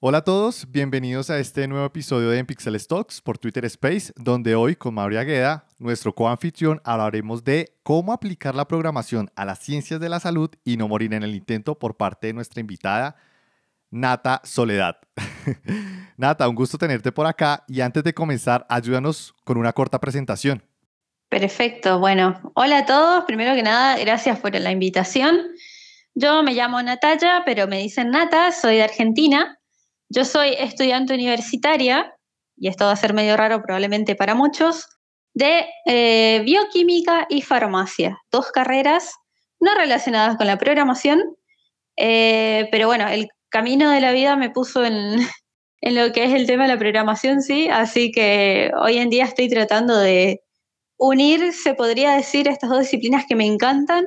Hola a todos, bienvenidos a este nuevo episodio de Pixel Stocks por Twitter Space, donde hoy con Mauri Agueda, nuestro coanfitrión, hablaremos de cómo aplicar la programación a las ciencias de la salud y no morir en el intento por parte de nuestra invitada, Nata Soledad. Nata, un gusto tenerte por acá y antes de comenzar, ayúdanos con una corta presentación. Perfecto, bueno, hola a todos, primero que nada, gracias por la invitación. Yo me llamo Natalia, pero me dicen Nata, soy de Argentina yo soy estudiante universitaria, y esto va a ser medio raro probablemente para muchos, de eh, bioquímica y farmacia, dos carreras no relacionadas con la programación, eh, pero bueno, el camino de la vida me puso en, en lo que es el tema de la programación, sí, así que hoy en día estoy tratando de unir, se podría decir, estas dos disciplinas que me encantan.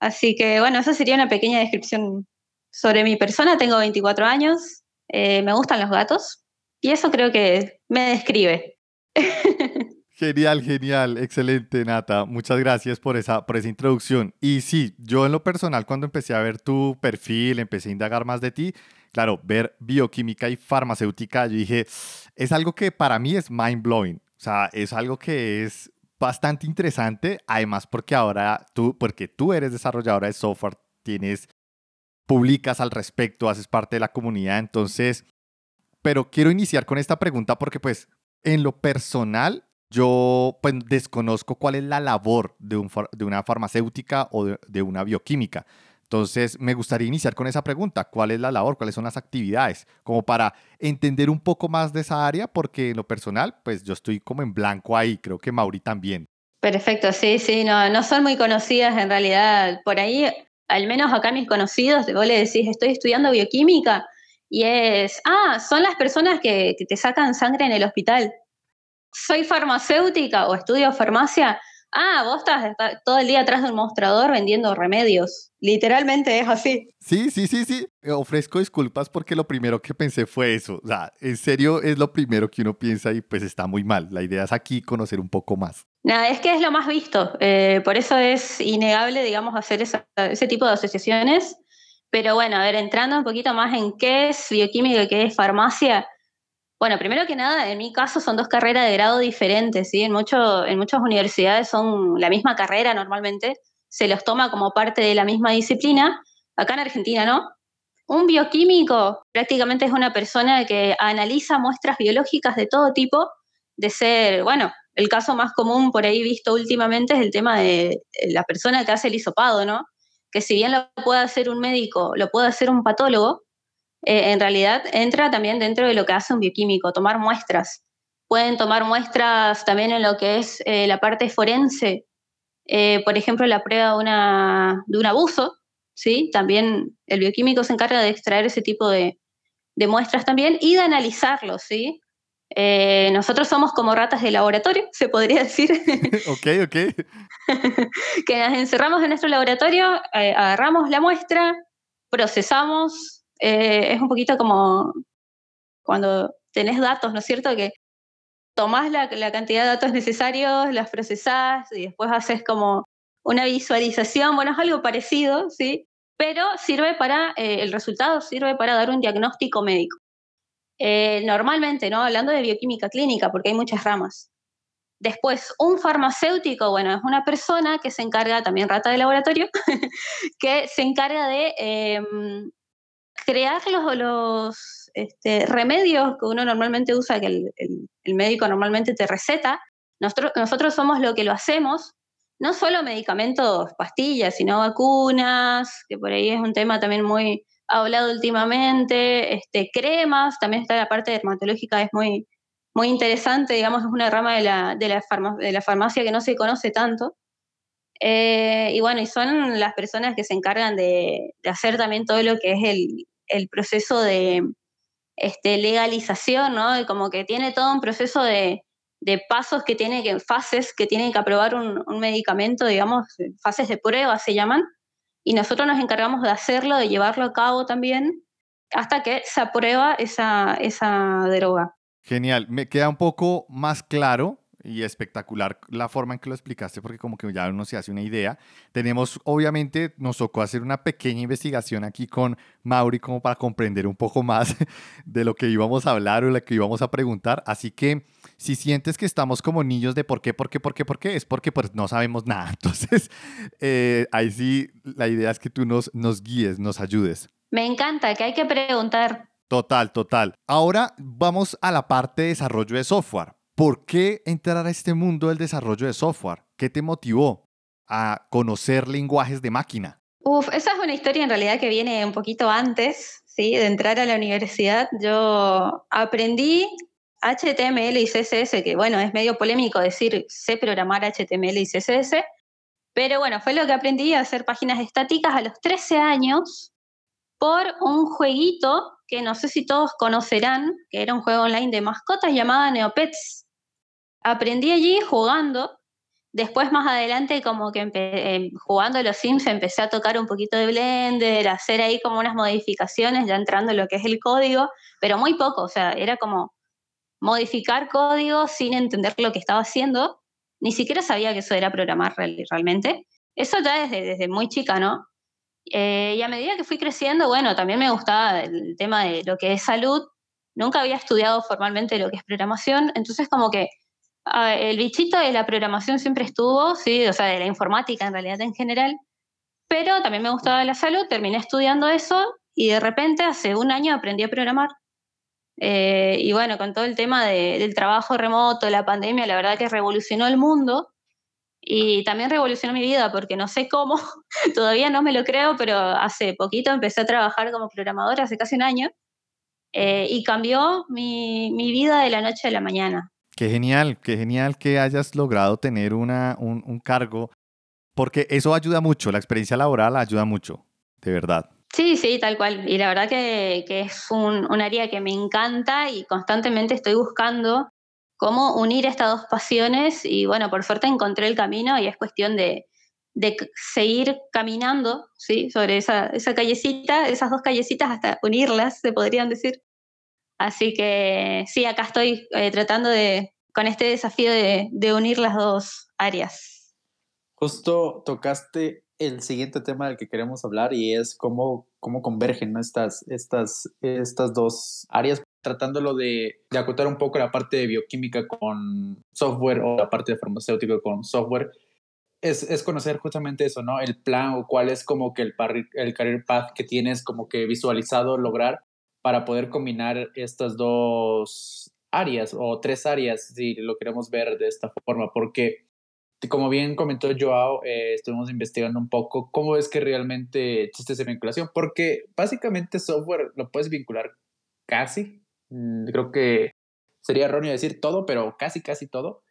Así que bueno, esa sería una pequeña descripción sobre mi persona. Tengo 24 años, eh, me gustan los gatos y eso creo que me describe. Genial, genial, excelente, Nata. Muchas gracias por esa, por esa introducción. Y sí, yo en lo personal, cuando empecé a ver tu perfil, empecé a indagar más de ti, claro, ver bioquímica y farmacéutica, yo dije, es algo que para mí es mind blowing. O sea, es algo que es bastante interesante, además porque ahora tú, porque tú eres desarrolladora de software, tienes publicas al respecto, haces parte de la comunidad, entonces, pero quiero iniciar con esta pregunta porque pues en lo personal yo pues, desconozco cuál es la labor de, un, de una farmacéutica o de, una bioquímica. Entonces, me gustaría iniciar con esa pregunta. ¿Cuál es la labor? ¿Cuáles son las actividades? Como para entender un poco más de esa área, porque en lo personal, pues yo estoy como en blanco ahí, creo que Mauri también. Perfecto, sí, sí, no son muy conocidas en realidad. Por ahí al menos acá mis conocidos, vos le decís, estoy estudiando bioquímica, y es, ah, son las personas que, te sacan sangre en el hospital. Soy farmacéutica o estudio farmacia. Ah, vos estás, todo el día atrás de un mostrador vendiendo remedios. Literalmente es así. Sí, sí, sí, sí. Ofrezco disculpas porque lo primero que pensé fue eso. O sea, en serio es lo primero que uno piensa y pues está muy mal. La idea es aquí conocer un poco más. Nada, es que es lo más visto, eh, por eso es innegable, digamos, hacer ese tipo de asociaciones. Pero bueno, a ver, entrando un poquito más en qué es bioquímica y qué es farmacia. Bueno, primero que nada, en mi caso son dos carreras de grado diferentes, ¿sí? En, mucho, en muchas universidades son la misma carrera normalmente, se los toma como parte de la misma disciplina. Acá en Argentina, ¿no? Un bioquímico prácticamente es una persona que analiza muestras biológicas de todo tipo, de ser, bueno, el caso más común por ahí visto últimamente es el tema de la persona que hace el hisopado, ¿no? Que si bien lo puede hacer un médico, lo puede hacer un patólogo, eh, en realidad entra también dentro de lo que hace un bioquímico, tomar muestras. Pueden tomar muestras también en lo que es eh, la parte forense, eh, por ejemplo, la prueba de, una, de un abuso, ¿sí? También el bioquímico se encarga de extraer ese tipo de, de muestras también y de analizarlos, ¿sí? Eh, nosotros somos como ratas de laboratorio, se podría decir. ok, ok. que nos encerramos en nuestro laboratorio, eh, agarramos la muestra, procesamos. Eh, es un poquito como cuando tenés datos, ¿no es cierto? Que tomás la, cantidad de datos necesarios, las procesás y después haces como una visualización. Bueno, es algo parecido, ¿sí? Pero sirve para, el resultado sirve para dar un diagnóstico médico. Eh, normalmente, ¿no? Hablando de bioquímica clínica, porque hay muchas ramas. Después, un farmacéutico, bueno, es una persona que se encarga, también rata de laboratorio, que se encarga de em, crear los, los este, remedios que uno normalmente usa, que el, médico normalmente te receta. Nosotros, nosotros somos lo que lo hacemos, no solo medicamentos, pastillas, sino vacunas, que por ahí es un tema también muy, ha hablado últimamente, este, cremas, también está la parte dermatológica, es muy, muy interesante, digamos, es una rama de la, de la, de la farmacia que no se conoce tanto. Eh, y bueno, y son las personas que se encargan de, hacer también todo lo que es el, el proceso de este, legalización, ¿no? Y como que tiene todo un proceso de, de pasos que tiene que, fases que tienen que aprobar un, un medicamento, digamos, fases de prueba se llaman, y nosotros nos encargamos de hacerlo, de llevarlo a cabo también, hasta que se aprueba esa, esa droga. Genial, me queda un poco más claro y espectacular la forma en que lo explicaste porque como que ya uno se hace una idea. Tenemos, obviamente, nos tocó hacer una pequeña investigación aquí con Mauri como para comprender un poco más de lo que íbamos a hablar o lo que íbamos a preguntar. Así que si sientes que estamos como niños de por qué, por qué, por qué, por qué, es porque pues no sabemos nada. Entonces, eh, ahí sí, la idea es que tú nos, nos guíes, nos ayudes. Me encanta, que hay que preguntar. Total, total. Ahora vamos a la parte de desarrollo de software. ¿Por qué entrar a este mundo del desarrollo de software? ¿Qué te motivó a conocer lenguajes de máquina? Uf, esa es una historia en realidad que viene un poquito antes, ¿sí? De entrar a la universidad. Yo aprendí HTML y CSS, que bueno, es medio polémico decir sé programar HTML y CSS, pero bueno, fue lo que aprendí a hacer páginas estáticas a los 13 años por un jueguito que no sé si todos conocerán, que era un juego online de mascotas llamado Neopets aprendí allí jugando. Después más adelante como que eh, jugando los Sims empecé a tocar un poquito de Blender, a hacer ahí como unas modificaciones, ya entrando en lo que es el código, pero muy poco, o sea, era como modificar código sin entender lo que estaba haciendo. Ni siquiera sabía que eso era programar realmente. Eso ya desde, desde muy chica, ¿no? Eh, y a medida que fui creciendo, bueno, también me gustaba el tema de lo que es salud. Nunca había estudiado formalmente lo que es programación, entonces como que el bichito de la programación siempre estuvo, sí, o sea, de la informática en realidad en general, pero también me gustaba la salud, terminé estudiando eso y de repente hace un año aprendí a programar. Eh, y bueno, con todo el tema del trabajo remoto, la pandemia, la verdad que revolucionó el mundo y también revolucionó mi vida porque no sé cómo, todavía no me lo creo, pero hace poquito empecé a trabajar como programadora, hace casi un año, eh, y cambió mi, mi vida de la noche a la mañana. Qué genial, qué genial que hayas logrado tener una, un, cargo, porque eso ayuda mucho, la experiencia laboral ayuda mucho, de verdad. Sí, sí, tal cual. Y la verdad que, es un, área que me encanta y constantemente estoy buscando cómo unir estas dos pasiones y bueno, por suerte encontré el camino y es cuestión de, seguir caminando ¿sí? sobre esa, esa callecita, esas dos callecitas hasta unirlas, se podrían decir. Así que sí, acá estoy eh, tratando de, con este desafío de, unir las dos áreas. Justo tocaste el siguiente tema del que queremos hablar y es cómo, cómo convergen estas, estas, estas dos áreas, tratándolo de, de acotar un poco la parte de bioquímica con software o la parte de farmacéutico con software. Es, es, conocer justamente eso, ¿no? El plan o cuál es como que el, el career path que tienes como que visualizado lograr para poder combinar estas dos áreas o tres áreas, si lo queremos ver de esta forma, porque como bien comentó Joao, eh, estuvimos investigando un poco cómo es que realmente existe esa vinculación, porque básicamente software lo puedes vincular casi, mm, creo que sería erróneo decir todo, pero casi, casi todo,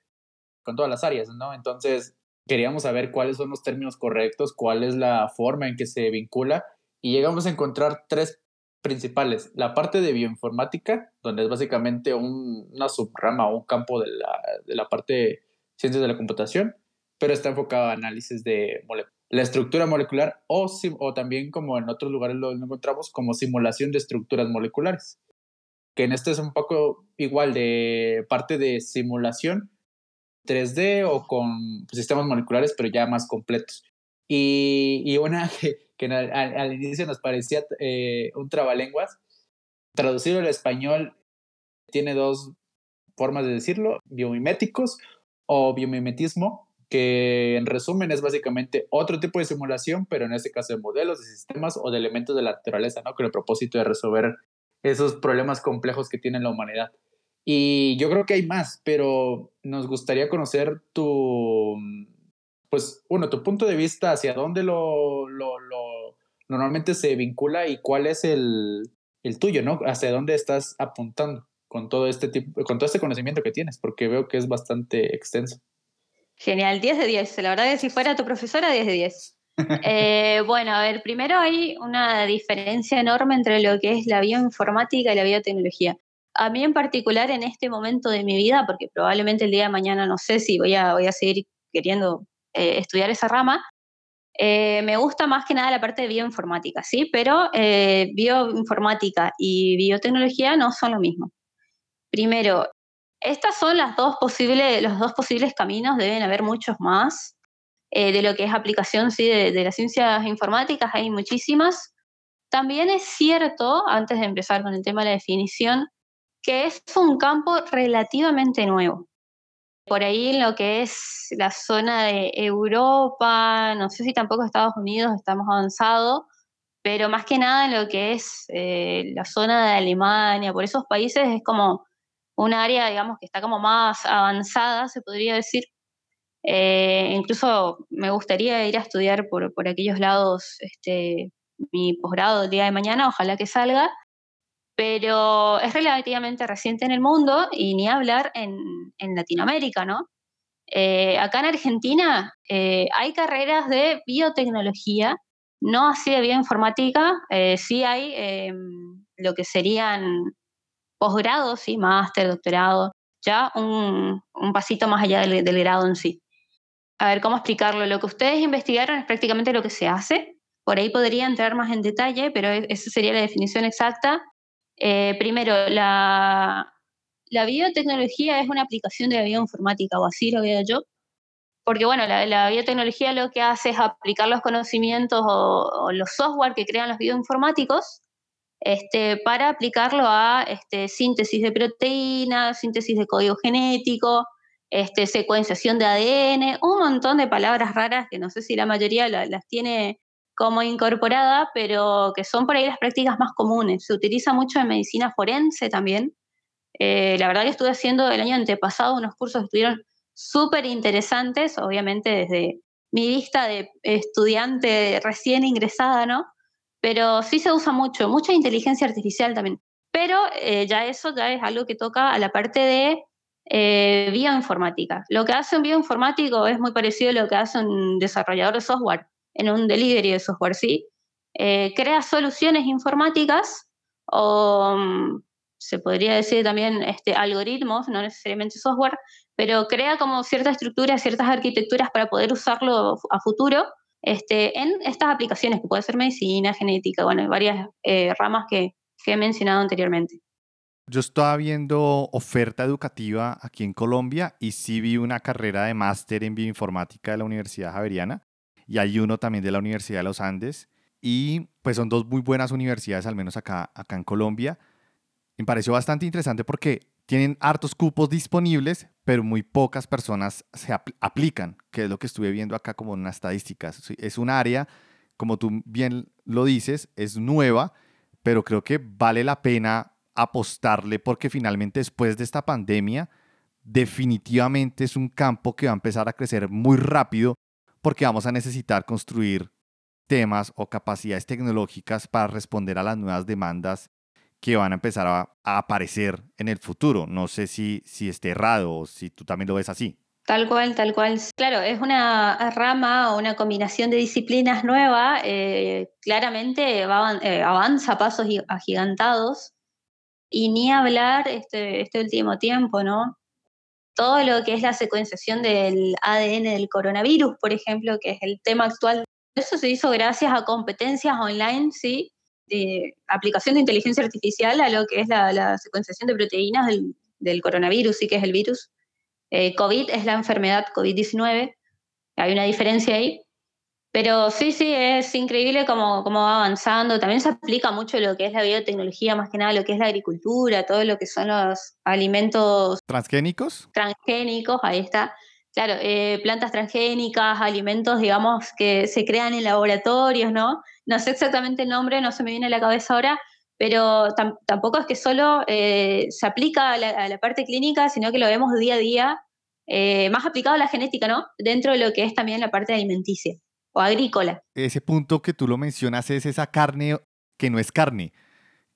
con todas las áreas, ¿no? Entonces, queríamos saber cuáles son los términos correctos, cuál es la forma en que se vincula, y llegamos a encontrar tres principales. La parte de bioinformática, donde es básicamente una subrama o un campo de la, de la parte de ciencias de la computación, pero está enfocado a análisis de la estructura molecular o, o también como en otros lugares lo encontramos como simulación de estructuras moleculares, que en este es un poco igual de parte de simulación 3D o con sistemas moleculares, pero ya más completos. Y, y una que, que al, inicio nos parecía eh, un trabalenguas. Traducido al español tiene dos formas de decirlo, biomiméticos o biomimetismo, que en resumen es básicamente otro tipo de simulación, pero en este caso de modelos, de sistemas o de elementos de la naturaleza, ¿no? Con el propósito de resolver esos problemas complejos que tiene la humanidad. Y yo creo que hay más, pero nos gustaría conocer tu, pues, uno, tu punto de vista hacia dónde lo, lo, normalmente se vincula y cuál es el, el, tuyo, ¿no? Hacia dónde estás apuntando con todo este tipo, con todo este conocimiento que tienes, porque veo que es bastante extenso. Genial, 10 de 10. La verdad es que si fuera tu profesora, 10 de 10. eh, bueno, a ver, primero hay una diferencia enorme entre lo que es la bioinformática y la biotecnología. A mí en particular en este momento de mi vida, porque probablemente el día de mañana no sé si voy a, voy a seguir queriendo eh, estudiar esa rama, eh, me gusta más que nada la parte de bioinformática, ¿sí? Pero eh, bioinformática y biotecnología no son lo mismo. Primero, Estas son las dos posibles, los dos posibles caminos, deben haber muchos más. De lo que es aplicación sí, de, de, las ciencias informáticas, hay muchísimas. También es cierto, antes de empezar con el tema de la definición, que es un campo relativamente nuevo. Por ahí en lo que es la zona de Europa, no sé si tampoco Estados Unidos estamos avanzados, pero más que nada en lo que es eh, la zona de Alemania, por esos países es como un área, digamos, que está como más avanzada, se podría decir. Eh, incluso me gustaría ir a estudiar por, por aquellos lados este, mi posgrado el día de mañana, ojalá que salga, pero es relativamente reciente en el mundo y ni hablar en, en Latinoamérica, ¿no? Eh, acá en Argentina eh, hay carreras de biotecnología, no así de bioinformática, eh, sí hay em, lo que serían posgrados, y máster, doctorado, ya un, un, pasito más allá del, del grado en sí. A ver, ¿cómo explicarlo? Lo que ustedes investigaron es prácticamente lo que se hace. Por ahí podría entrar más en detalle, pero esa sería la definición exacta. Eh, primero, la, biotecnología es una aplicación de la bioinformática, o así lo veo yo, porque bueno, la, biotecnología lo que hace es aplicar los conocimientos o, los software que crean los bioinformáticos este, para aplicarlo a este, síntesis de proteínas, síntesis de código genético, este, secuenciación de ADN, un montón de palabras raras que no sé si la mayoría la, las tiene como incorporada, pero que son por ahí las prácticas más comunes. Se utiliza mucho en medicina forense también. Eh, la verdad que estuve haciendo el año antepasado unos cursos que estuvieron súper interesantes, obviamente desde mi vista de estudiante recién ingresada, ¿no? Pero sí se usa mucho, mucha inteligencia artificial también. Pero eh, ya eso ya es algo que toca a la parte de eh, bioinformática. Lo que hace un bioinformático es muy parecido a lo que hace un desarrollador de software en un delivery de software, ¿sí? Eh, crea soluciones informáticas o mm, se podría decir también este, algoritmos, no necesariamente software, pero crea como cierta estructura, ciertas arquitecturas para poder usarlo a futuro este, en estas aplicaciones, que puede ser medicina, genética, bueno, varias eh, ramas que, que he mencionado anteriormente. Yo estaba viendo oferta educativa aquí en Colombia y sí vi una carrera de máster en bioinformática de la Universidad Javeriana y hay uno también de la Universidad de los Andes. Y pues son dos muy buenas universidades, al menos acá, acá en Colombia. Me pareció bastante interesante porque tienen hartos cupos disponibles, pero muy pocas personas se apl aplican, que es lo que estuve viendo acá como en unas estadísticas. Es un área, como tú bien lo dices, es nueva, pero creo que vale la pena apostarle porque finalmente después de esta pandemia, definitivamente es un campo que va a empezar a crecer muy rápido porque vamos a necesitar construir temas o capacidades tecnológicas para responder a las nuevas demandas que van a empezar a, aparecer en el futuro. No sé si, si esté errado o si tú también lo ves así. Tal cual, tal cual. Claro, es una rama o una combinación de disciplinas nueva, eh, claramente va, eh, avanza pasos agigantados y ni hablar este, este último tiempo, ¿no? Todo lo que es la secuenciación del ADN del coronavirus, por ejemplo, que es el tema actual. Eso se hizo gracias a competencias online, ¿sí? De aplicación de inteligencia artificial a lo que es la, secuenciación de proteínas del, del, coronavirus, sí que es el virus. Eh, COVID es la enfermedad COVID-19, hay una diferencia ahí. Pero sí, sí, es increíble cómo, cómo, va avanzando. También se aplica mucho lo que es la biotecnología, más que nada lo que es la agricultura, todo lo que son los alimentos... ¿Transgénicos? Transgénicos, ahí está. Claro, eh, plantas transgénicas, alimentos, digamos, que se crean en laboratorios, ¿no? No sé exactamente el nombre, no se me viene a la cabeza ahora, pero tam tampoco es que solo eh, se aplica a la, a la, parte clínica, sino que lo vemos día a día, eh, más aplicado a la genética, ¿no? Dentro de lo que es también la parte alimenticia o agrícola. Ese punto que tú lo mencionas es esa carne que no es carne,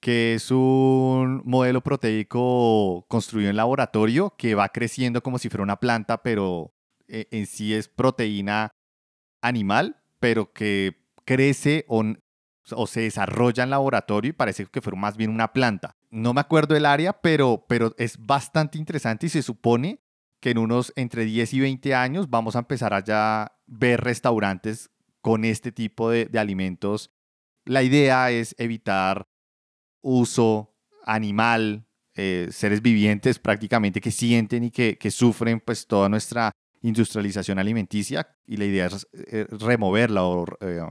que es un modelo proteico construido en laboratorio que va creciendo como si fuera una planta, pero eh, en sí es proteína animal, pero que crece o, o se desarrolla en laboratorio y parece que fuera más bien una planta. No me acuerdo el área, pero, pero es bastante interesante y se supone que en unos entre 10 y 20 años vamos a empezar a ya ver restaurantes con este tipo de, alimentos. La idea es evitar uso animal eh, seres vivientes prácticamente que sienten y que, que, sufren pues toda nuestra industrialización alimenticia y la idea es eh, removerla o eh,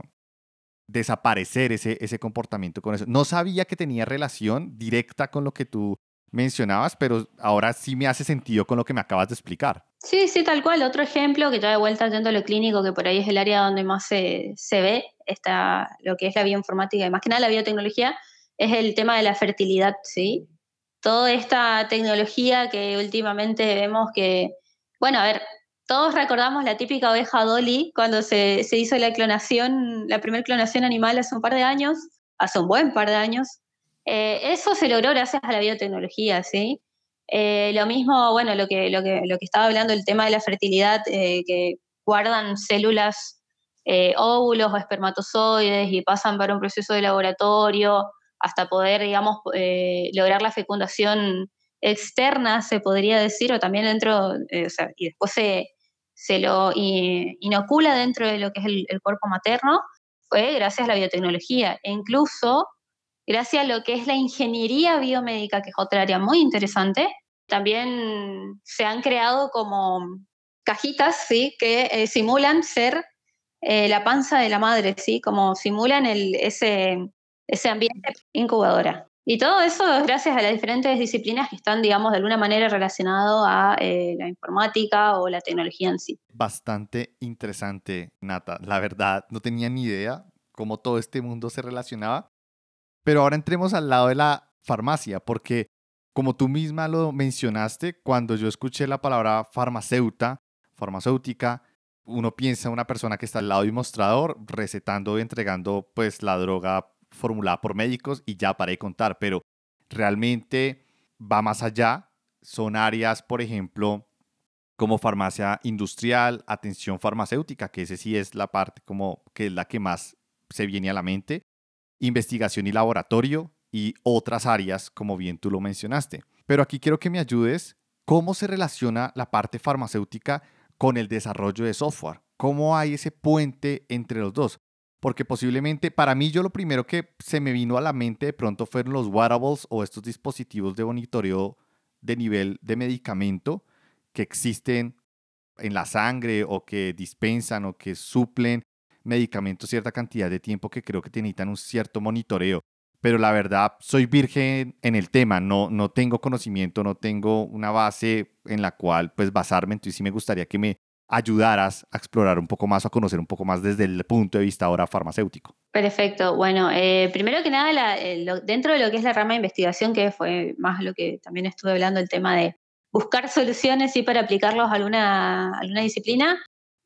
desaparecer ese, ese comportamiento con eso. No sabía que tenía relación directa con lo que tú mencionabas, pero ahora sí me hace sentido con lo que me acabas de explicar. Sí, sí, tal cual. Otro ejemplo, que ya de vuelta yendo a lo clínico, que por ahí es el área donde más se, se ve está lo que es la bioinformática y más que nada la biotecnología, es el tema de la fertilidad, ¿sí? Toda esta tecnología que últimamente vemos que, bueno, a ver, todos recordamos la típica oveja Dolly cuando se, se hizo la clonación, la primera clonación animal hace un par de años, hace un buen par de años. Eh, eso se logró gracias a la biotecnología, ¿sí? Eh, lo mismo, bueno, lo que, lo, que, lo que estaba hablando, el tema de la fertilidad, eh, que guardan células, óvulos o espermatozoides y pasan por un proceso de laboratorio hasta poder, digamos, lograr la fecundación externa, se podría decir, o también dentro, o sea, y después se, se lo inocula dentro de lo que es el, cuerpo materno, fue gracias a la biotecnología e incluso gracias a lo que es la ingeniería biomédica, que es otra área muy interesante. También se han creado como cajitas ¿sí? que eh, simulan ser eh, la panza de la madre, ¿sí? como simulan el, ese, ese ambiente incubadora. Y todo eso es gracias a las diferentes disciplinas que están, digamos, de alguna manera relacionadas a eh, la informática o la tecnología en sí. Bastante interesante, Nata. La verdad, no tenía ni idea cómo todo este mundo se relacionaba. Pero ahora entremos al lado de la farmacia, porque como tú misma lo mencionaste, cuando yo escuché la palabra farmacéutica, uno piensa en una persona que está al lado del mostrador recetando y entregando pues la droga formulada por médicos y ya para de contar, pero realmente va más allá. Son áreas, por ejemplo, como farmacia industrial, atención farmacéutica, que ese sí es la parte como que es la que más se viene a la mente, investigación y laboratorio y otras áreas, como bien tú lo mencionaste. Pero aquí quiero que me ayudes cómo se relaciona la parte farmacéutica con el desarrollo de software. ¿Cómo hay ese puente entre los dos? porque posiblemente para mí yo lo primero que se me vino a la mente de pronto fueron los wearables o estos dispositivos de monitoreo de nivel de medicamento que existen en la sangre o que dispensan o que suplen medicamentos cierta cantidad de tiempo que creo que necesitan un cierto monitoreo. Pero la verdad, soy virgen en el tema, no, no tengo conocimiento, no tengo una base en la cual pues basarme, entonces sí me gustaría que me ayudaras a explorar un poco más, a conocer un poco más desde el punto de vista ahora farmacéutico. Perfecto. Bueno, eh, primero que nada, dentro de lo que es la rama de investigación, que fue más lo que también estuve hablando, el tema de buscar soluciones y para aplicarlos a alguna, alguna disciplina,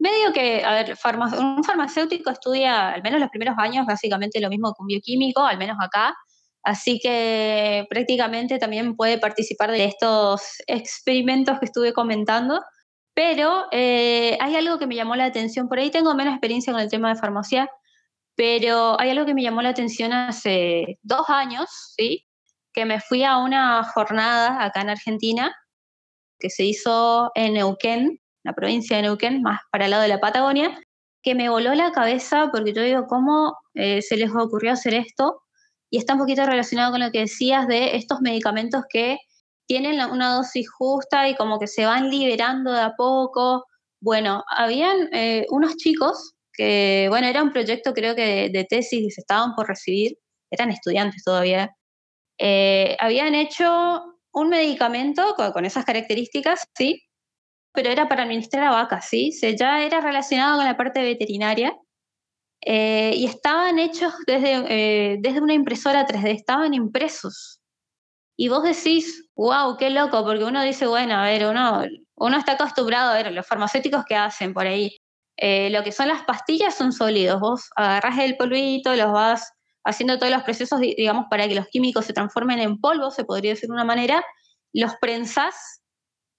medio que, a ver, un farmacéutico estudia al menos los primeros años básicamente lo mismo que un bioquímico, al menos acá, Así que prácticamente también puede participar de estos experimentos que estuve comentando. Pero eh, hay algo que me llamó la atención, por ahí tengo menos experiencia con el tema de farmacia, pero hay algo que me llamó la atención hace dos años, ¿sí? que me fui a una jornada acá en Argentina que se hizo en Neuquén, la provincia de Neuquén, más para el lado de la Patagonia, que me voló la cabeza porque yo digo, ¿cómo eh, se les ocurrió hacer esto? Y está un poquito relacionado con lo que decías de estos medicamentos que tienen una dosis justa y como que se van liberando de a poco. Bueno, habían eh, unos chicos que, bueno, era un proyecto creo que de, tesis y se estaban por recibir, eran estudiantes todavía, eh, habían hecho un medicamento con, esas características, ¿sí? Pero era para administrar a vacas, ¿sí? Ya era relacionado con la parte veterinaria. Eh, y estaban hechos desde, desde una impresora 3D, estaban impresos y vos decís, wow, qué loco, porque uno dice, bueno, a ver, uno, uno está acostumbrado a ver los farmacéuticos que hacen por ahí. Eh, lo que son las pastillas son sólidos. Vos agarrás el polvito, los vas haciendo todos los procesos, digamos, para que los químicos se transformen en polvo, se podría decir de una manera, los prensás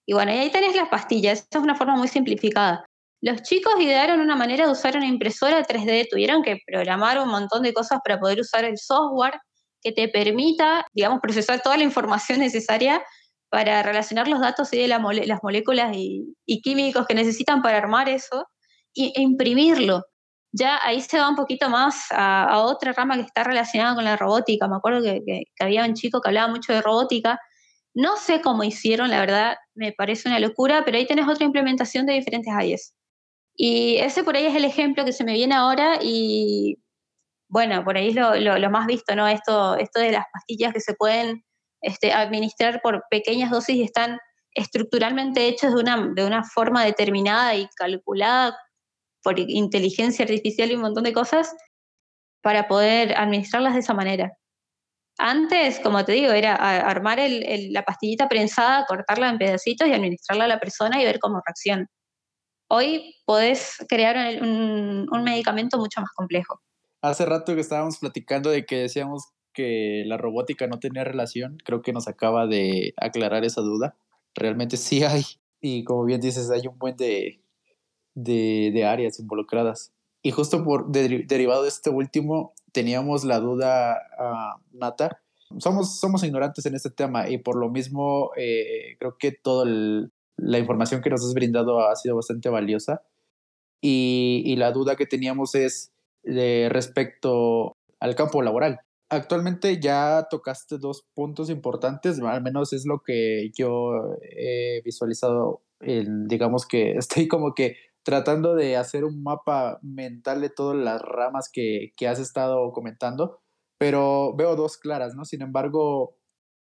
y bueno, y ahí tenés las pastillas. Esa es una forma muy simplificada. Los chicos idearon una manera de usar una impresora 3D, tuvieron que programar un montón de cosas para poder usar el software que te permita, digamos, procesar toda la información necesaria para relacionar los datos y de las moléculas y, químicos que necesitan para armar eso e imprimirlo. Ya ahí se va un poquito más a, otra rama que está relacionada con la robótica. Me acuerdo que, había un chico que hablaba mucho de robótica No sé cómo hicieron, la verdad, me parece una locura, pero ahí tenés otra implementación de diferentes AIs. Y ese por ahí es el ejemplo que se me viene ahora y bueno, por ahí es lo, más visto, ¿no? Esto, esto de las pastillas que se pueden este, administrar por pequeñas dosis y están estructuralmente hechas de una, de una forma determinada y calculada por inteligencia artificial y un montón de cosas para poder administrarlas de esa manera. Antes, como te digo, era armar la pastillita prensada, cortarla en pedacitos y administrarla a la persona y ver cómo reacciona. Hoy podés crear un, medicamento mucho más complejo. Hace rato que estábamos platicando de que decíamos que la robótica no tenía relación, creo que nos acaba de aclarar esa duda. Realmente sí hay, y como bien dices, hay un buen de, de, áreas involucradas. Y justo por derivado de este último, teníamos la duda, uh, Nata. Somos, somos ignorantes en este tema y por lo mismo eh, creo que todo el, la información que nos has brindado ha sido bastante valiosa. Y, la duda que teníamos es de respecto al campo laboral. Actualmente ya tocaste dos puntos importantes, al menos es lo que yo he visualizado. digamos que estoy como que tratando de hacer un mapa mental de todas las ramas que, que has estado comentando, pero veo dos claras, ¿no? Sin embargo,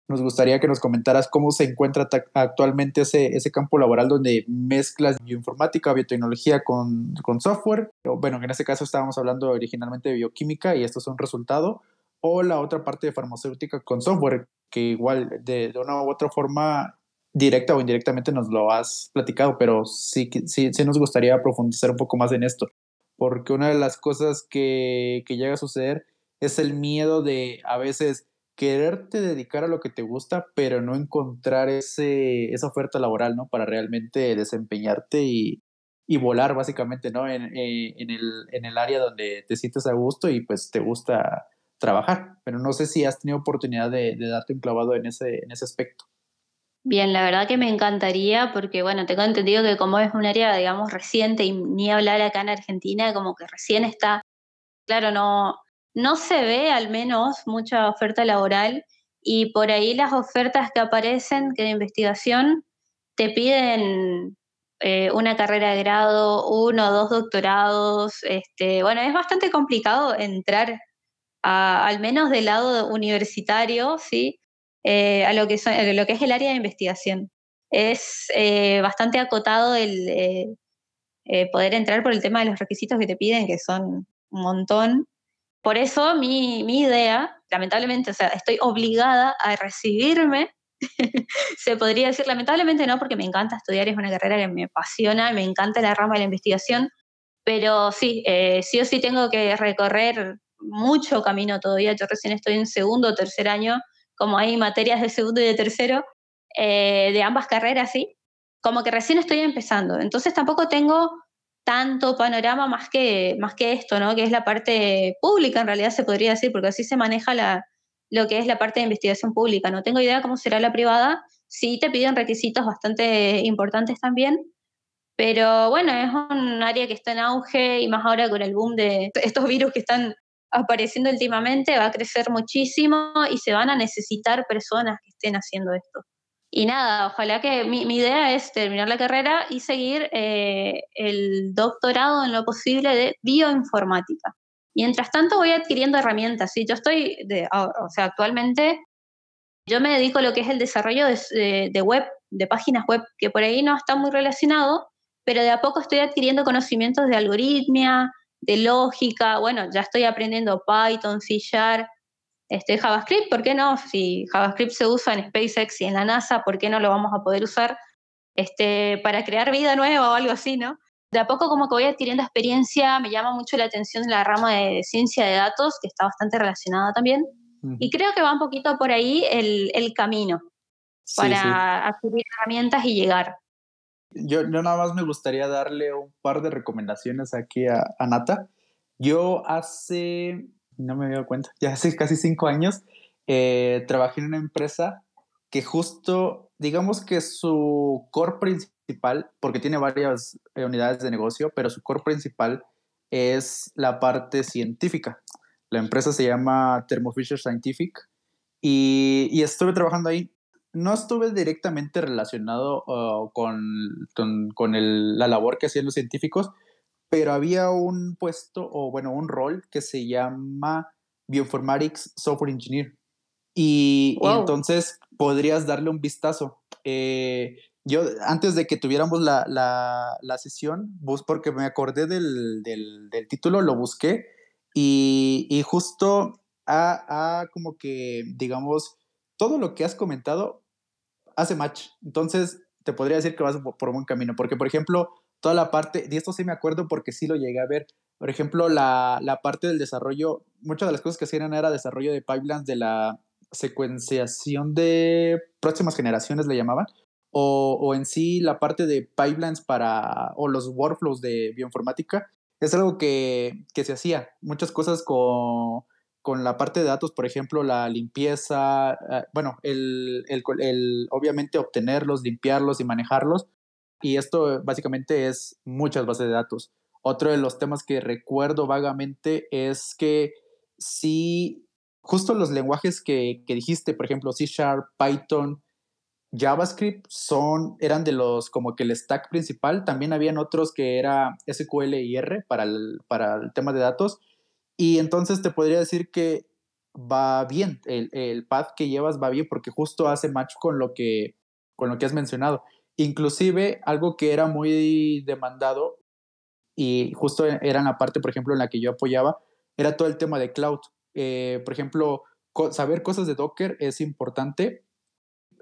nos gustaría que nos comentaras cómo se encuentra actualmente ese, ese campo laboral donde mezclas bioinformática, biotecnología con, con software. Bueno, en este caso estábamos hablando originalmente de bioquímica y esto es un resultado. O la otra parte de farmacéutica con software, que igual de, de una u otra forma, directa o indirectamente nos lo has platicado, pero sí, sí, sí nos gustaría profundizar un poco más en esto. Porque una de las cosas que, que llega a suceder es el miedo de a veces quererte dedicar a lo que te gusta, pero no encontrar ese, esa oferta laboral, ¿no? Para realmente desempeñarte y, y volar básicamente, ¿no? En, eh, en, el, en el área donde te sientes a gusto y pues te gusta trabajar. Pero no sé si has tenido oportunidad de, de darte un clavado en ese, en ese aspecto. Bien, la verdad que me encantaría porque, bueno, tengo entendido que como es un área, digamos, reciente y ni hablar acá en Argentina, como que recién está, claro, no, no se ve al menos mucha oferta laboral y por ahí las ofertas que aparecen que de investigación te piden eh, una carrera de grado, uno o dos doctorados. Este, bueno, es bastante complicado entrar al menos del lado universitario, ¿sí? Eh, a, lo que lo que es el área de investigación. Es eh, bastante acotado el poder entrar por el tema de los requisitos que te piden, que son un montón. Por eso mi, idea, lamentablemente, o sea, estoy obligada a recibirme, se podría decir, lamentablemente no, porque me encanta estudiar, es una carrera que me apasiona, me encanta la rama de la investigación, pero sí, eh, sí o sí tengo que recorrer mucho camino todavía, yo recién estoy en segundo o tercer año, como hay materias de segundo y de tercero, eh, de ambas carreras, sí, como que recién estoy empezando, entonces tampoco tengo tanto panorama más que, más que esto, ¿no? Que es la parte pública, en realidad se podría decir, porque así se maneja la, lo que es la parte de investigación pública. No tengo idea cómo será la privada. Sí te piden requisitos bastante importantes también, pero bueno, es un área que está en auge y más ahora con el boom de estos virus que están apareciendo últimamente, va a crecer muchísimo y se van a necesitar personas que estén haciendo esto. Y nada, ojalá que mi, idea es terminar la carrera y seguir eh, el doctorado en lo posible de bioinformática. Mientras tanto voy adquiriendo herramientas. ¿sí? Yo estoy, de, o sea, actualmente yo me dedico a lo que es el desarrollo de, web, de páginas web, que por ahí no está muy relacionado, pero de a poco estoy adquiriendo conocimientos de algoritmia, de lógica, bueno, ya estoy aprendiendo Python, C Sharp, este, JavaScript, ¿por qué no? Si JavaScript se usa en SpaceX y en la NASA, ¿por qué no lo vamos a poder usar este, para crear vida nueva o algo así, ¿no? De a poco como que voy adquiriendo experiencia, me llama mucho la atención la rama de ciencia de datos, que está bastante relacionada también, y creo que va un poquito por ahí el, el camino para adquirir herramientas y llegar. Yo, yo, nada más me gustaría darle un par de recomendaciones aquí a, a Nata. Yo hace no me he cuenta, ya hace casi cinco años, eh, trabajé en una empresa que justo, digamos que su core principal, porque tiene varias eh, unidades de negocio, pero su core principal es la parte científica. La empresa se llama Thermo Fisher Scientific y, y estuve trabajando ahí. No estuve directamente relacionado uh, con, con, la labor que hacían los científicos, pero había un puesto o bueno, un rol que se llama Bioinformatics Software Engineer. Y, entonces podrías darle un vistazo. Eh, yo, antes de que tuviéramos la, la, la sesión, bus, porque me acordé del, del, del título, lo busqué y, y justo a, a, como que, digamos, todo lo que has comentado hace match. Entonces, te podría decir que vas por, buen camino, porque, por ejemplo, toda la parte, y esto sí me acuerdo porque sí lo llegué a ver, por ejemplo, la, la parte del desarrollo, muchas de las cosas que hacían era desarrollo de pipelines de la secuenciación de próximas generaciones, le llamaban, o, o, en sí la parte de pipelines para, o los workflows de bioinformática, es algo que, que se hacía. Muchas cosas con, con, la parte de datos, por ejemplo, la limpieza, ah, bueno, el, el, el, obviamente obtenerlos, limpiarlos y manejarlos. Y esto básicamente es muchas bases de datos. Otro de los temas que recuerdo vagamente es que sí, justo los lenguajes que, que dijiste, por ejemplo, C Sharp, Python, JavaScript son, eran de los como que el stack principal. También habían otros que era SQL y R para el, para el tema de datos. Y entonces te podría decir que va bien, el, el path que llevas va bien porque justo hace match con lo que, con lo que has mencionado. Inclusive algo que era muy demandado y justo era la parte, por ejemplo, en la que yo apoyaba, era todo el tema de cloud. Eh, por ejemplo, saber cosas de Docker es importante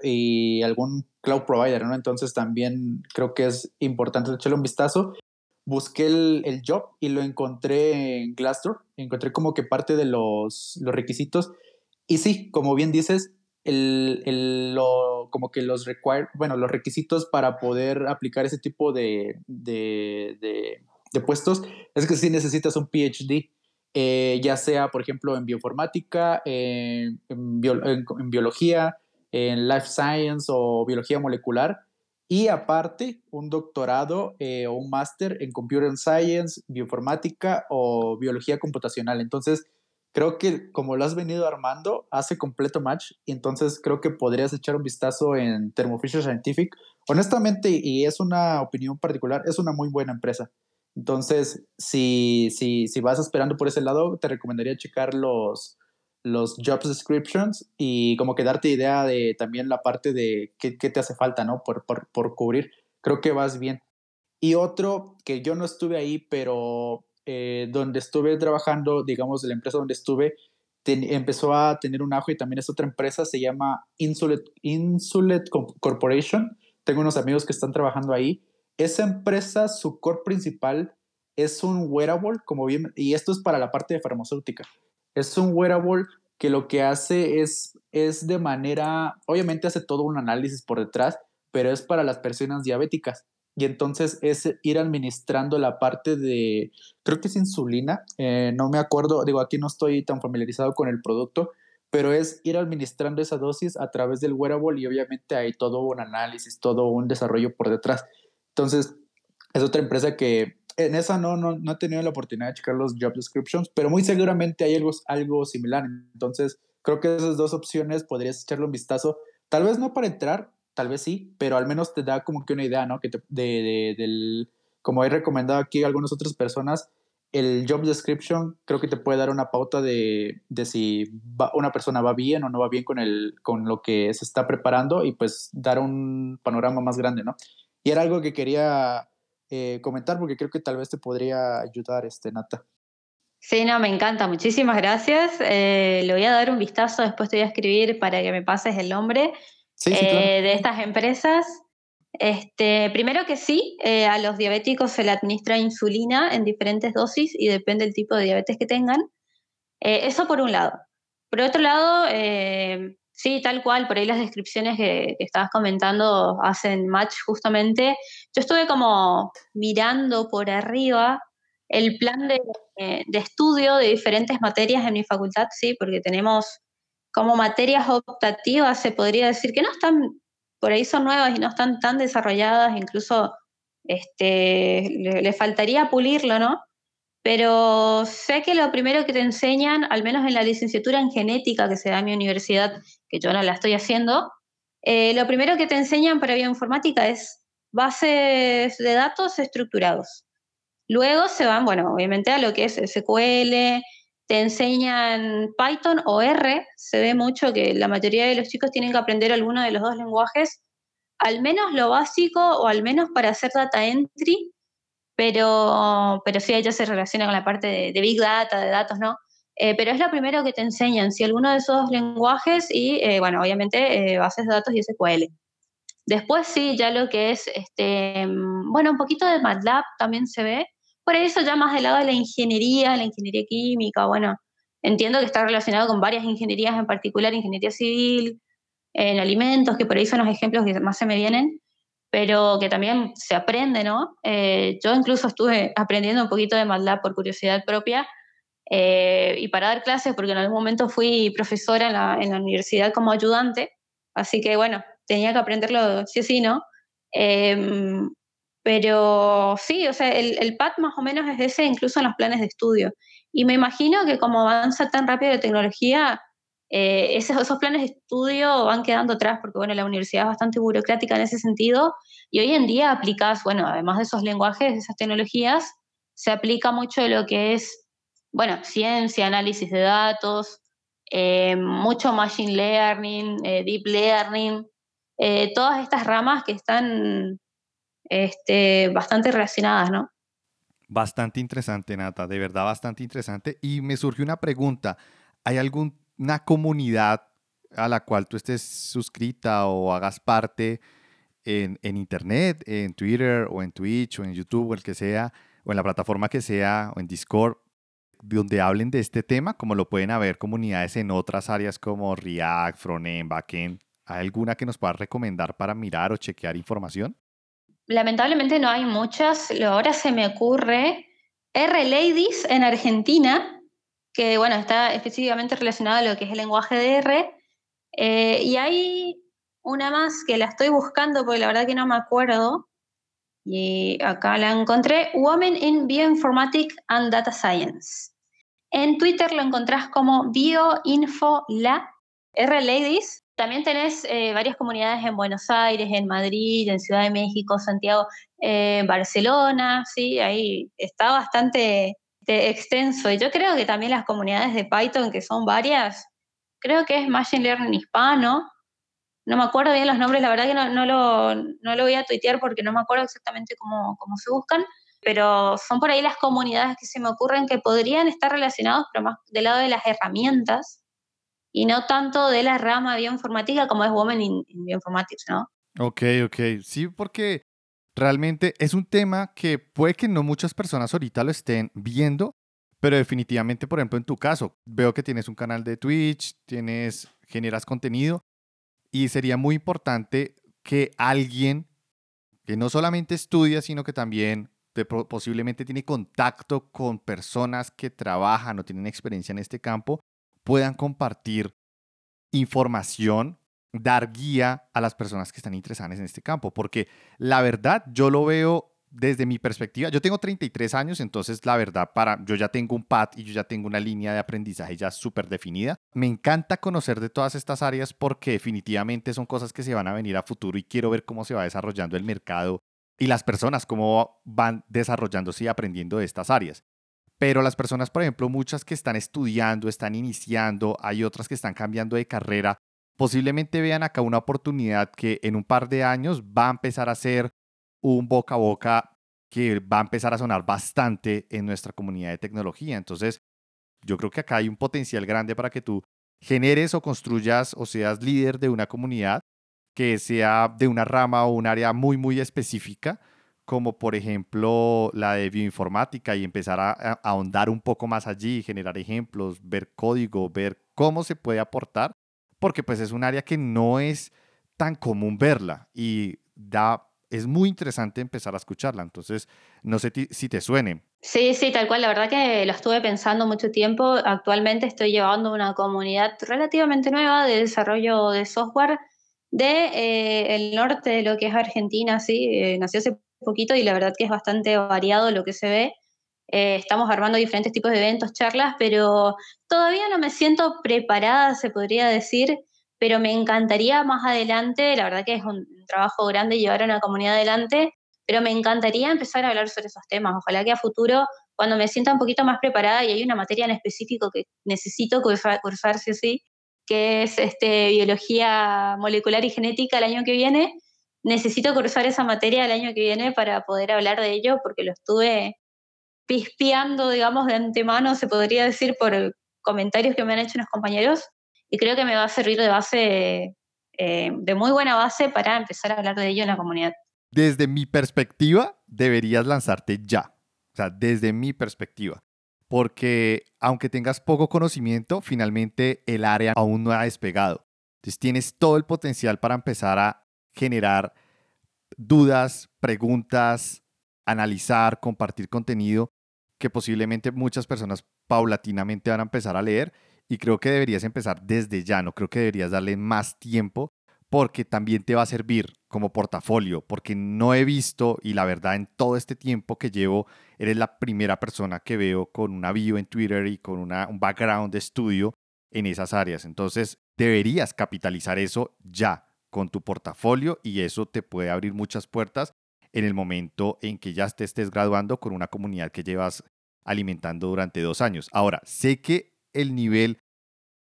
y algún cloud provider, ¿no? Entonces también creo que es importante echarle un vistazo. Busqué el, el job y lo encontré en Glassdoor, encontré como que parte de los, los requisitos. Y sí, como bien dices, el, el, lo, como que los require, bueno, los requisitos para poder aplicar ese tipo de, de, de, puestos es que sí necesitas un PhD. Eh, ya sea, por ejemplo, en bioinformática, en, en, en, biología, en life science o biología molecular y aparte un doctorado eh, o un máster en computer science, bioinformática o biología computacional. Entonces, creo que como lo has venido armando, hace completo match y entonces creo que podrías echar un vistazo en Thermo Fisher Scientific. Honestamente, y es una opinión particular, es una muy buena empresa. Entonces, si, si, si vas esperando por ese lado, te recomendaría checar los, los job descriptions y como que darte idea de también la parte de qué, qué te hace falta, ¿no? Por, por, por, cubrir. Creo que vas bien. Y otro que yo no estuve ahí, pero eh, donde estuve trabajando, digamos, de la empresa donde estuve, empezó a tener un ajo y también es otra empresa, se llama Insulet, Insulet Corporation. Tengo unos amigos que están trabajando ahí. Esa empresa, su core principal es un wearable, como bien, y esto es para la parte de farmacéutica es un wearable que lo que hace es, es de manera, obviamente hace todo un análisis por detrás, pero es para las personas diabéticas. Y entonces es ir administrando la parte de, creo que es insulina, eh, no me acuerdo, digo, aquí no estoy tan familiarizado con el producto, pero es ir administrando esa dosis a través del wearable y obviamente hay todo un análisis, todo un desarrollo por detrás. Entonces, es otra empresa que en esa no, no, no he tenido la oportunidad de checar los job descriptions, pero muy seguramente hay algo, algo similar. Entonces, creo que esas dos opciones podrías echarle un vistazo. Tal vez no para entrar, tal vez sí, pero al menos te da como que una idea, ¿no? Que de, de, del, como he recomendado aquí a algunas otras personas, el job description creo que te puede dar una pauta de, de si una persona va bien o no va bien con, el, con lo que se está preparando y pues dar un panorama más grande, ¿no? Y era algo que quería eh, comentar porque creo que tal vez te podría ayudar, este, Nata. Sí, no, me encanta, muchísimas gracias. Eh, le voy a dar un vistazo, después te voy a escribir para que me pases el nombre eh, de estas empresas. Este, primero que sí, a los diabéticos se le administra insulina en diferentes dosis y depende del tipo de diabetes que tengan. eso por un lado. Por otro lado, Sí, tal cual, por ahí las descripciones que, estabas comentando hacen match justamente. Yo estuve como mirando por arriba el plan de, de, estudio de diferentes materias en mi facultad, sí, porque tenemos como materias optativas, se podría decir, que no están, por ahí son nuevas y no están tan desarrolladas, incluso este, le faltaría pulirlo, ¿no? Pero sé que lo primero que te enseñan, al menos en la licenciatura en genética que se da en mi universidad, que yo no la estoy haciendo, Eh, lo primero que te enseñan para bioinformática es bases de datos estructurados. Luego se van, bueno, obviamente a lo que es SQL, te enseñan Python o R. Se ve mucho que la mayoría de los chicos tienen que aprender alguno de los dos lenguajes, al menos lo básico o al menos para hacer data entry, pero, pero sí, ella se relaciona con la parte de, Big Data, de datos, ¿no? Eh, pero es lo primero que te enseñan, si alguno de esos lenguajes y, eh, bueno, obviamente eh, bases de datos y SQL. Después sí, ya lo que es, este, bueno, un poquito de MATLAB también se ve, por eso ya más del lado de la ingeniería, la ingeniería química, bueno, entiendo que está relacionado con varias ingenierías, en particular ingeniería civil, en alimentos, que por ahí son los ejemplos que más se me vienen, pero que también se aprende, ¿no? Eh, yo incluso estuve aprendiendo un poquito de MATLAB por curiosidad propia eh, y para dar clases, porque en algún momento fui profesora en la, universidad como ayudante, así que bueno, tenía que aprenderlo sí sí, ¿no? Em, pero sí, o sea, el, el PAT más o menos es ese incluso en los planes de estudio. Y me imagino que como avanza tan rápido la tecnología, eh, esos, esos, planes de estudio van quedando atrás porque, bueno, la universidad es bastante burocrática en ese sentido y hoy en día aplicas, bueno, además de esos lenguajes, de esas tecnologías, se aplica mucho de lo que es, bueno, ciencia, análisis de datos, eh, mucho machine learning, eh, deep learning, todas estas ramas que están este, bastante relacionadas, ¿no? Bastante interesante, Nata, de verdad bastante interesante. Y me surgió una pregunta, ¿hay alguna comunidad a la cual tú estés suscrita o hagas parte en, en, Internet, en Twitter o en Twitch o en YouTube o el que sea, o en la plataforma que sea, o en Discord, donde hablen de este tema, como lo pueden haber comunidades en otras áreas como React, Frontend, Backend? ¿Hay alguna que nos pueda recomendar para mirar o chequear información? lamentablemente no hay muchas. Ahora se me ocurre R Ladies en Argentina, que bueno, está específicamente relacionado a lo que es el lenguaje de R. Eh, y hay una más que la estoy buscando porque la verdad que no me acuerdo. Y acá la encontré, Women in Bioinformatics and Data Science. En Twitter lo encontrás como BioInfoLa, R Ladies, también tenés eh, varias comunidades en Buenos Aires, en Madrid, en Ciudad de México, Santiago, eh, Barcelona, sí, ahí está bastante extenso. Y yo creo que también las comunidades de Python, que son varias, creo que es Machine Learning Hispano, no me acuerdo bien los nombres, la verdad que no, lo, no lo voy a tuitear porque no me acuerdo exactamente cómo, cómo se buscan, pero son por ahí las comunidades que se me ocurren que podrían estar relacionados, pero más del lado de las herramientas y no tanto de la rama bioinformática como es Women in, Bioinformatics, ¿no? Ok, ok. Sí, porque realmente es un tema que puede que no muchas personas ahorita lo estén viendo, pero definitivamente, por ejemplo, en tu caso, veo que tienes un canal de Twitch, tienes, generas contenido y sería muy importante que alguien que no solamente estudia, sino que también posiblemente tiene contacto con personas que trabajan o tienen experiencia en este campo, puedan compartir información, dar guía a las personas que están interesadas en este campo, porque la verdad yo lo veo desde mi perspectiva, yo tengo 33 años, entonces la verdad para yo ya tengo un pad y yo ya tengo una línea de aprendizaje ya súper definida. Me encanta conocer de todas estas áreas porque definitivamente son cosas que se van a venir a futuro y quiero ver cómo se va desarrollando el mercado y las personas cómo van desarrollándose y aprendiendo de estas áreas. Pero las personas, por ejemplo, muchas que están estudiando, están iniciando, hay otras que están cambiando de carrera, posiblemente vean acá una oportunidad que en un par de años va a empezar a ser un boca a boca que va a empezar a sonar bastante en nuestra comunidad de tecnología. Entonces, yo creo que acá hay un potencial grande para que tú generes o construyas o seas líder de una comunidad que sea de una rama o un área muy, muy específica como por ejemplo la de bioinformática y empezar a, ahondar un poco más allí, generar ejemplos, ver código, ver cómo se puede aportar, porque pues es un área que no es tan común verla y da, es muy interesante empezar a escucharla. Entonces, no sé si te suene. Sí, sí, tal cual. La verdad que lo estuve pensando mucho tiempo. Actualmente estoy llevando una comunidad relativamente nueva de desarrollo de software de eh, el norte de lo que es Argentina, sí, eh, nació hace poquito y la verdad que es bastante variado lo que se ve. Eh, estamos armando diferentes tipos de eventos, charlas, pero todavía no me siento preparada, se podría decir, pero me encantaría más adelante, la verdad que es un trabajo grande llevar a una comunidad adelante, pero me encantaría empezar a hablar sobre esos temas. Ojalá que a futuro, cuando me sienta un poquito más preparada y hay una materia en específico que necesito cursar, cursar sí sí, que es este, biología molecular y genética el año que viene, necesito cursar esa materia el año que viene para poder hablar de ello, porque lo estuve pispeando, digamos, de antemano, se podría decir, por comentarios que me han hecho unos compañeros, y creo que me va a servir de base, eh, de muy buena base para empezar a hablar de ello en la comunidad. Desde mi perspectiva, deberías lanzarte ya, o sea, desde mi perspectiva, porque aunque tengas poco conocimiento, finalmente el área aún no ha despegado. Entonces tienes todo el potencial para empezar a generar dudas, preguntas, analizar, compartir contenido que posiblemente muchas personas paulatinamente van a empezar a leer y creo que deberías empezar desde ya, no creo que deberías darle más tiempo porque también te va a servir como portafolio, porque no he visto, y la verdad en todo este tiempo que llevo, eres la primera persona que veo con una bio en Twitter y con una, un background de estudio en esas áreas. Entonces, deberías capitalizar eso ya con tu portafolio y eso te puede abrir muchas puertas en el momento en que ya te estés graduando con una comunidad que llevas alimentando durante dos años. Ahora, sé que el nivel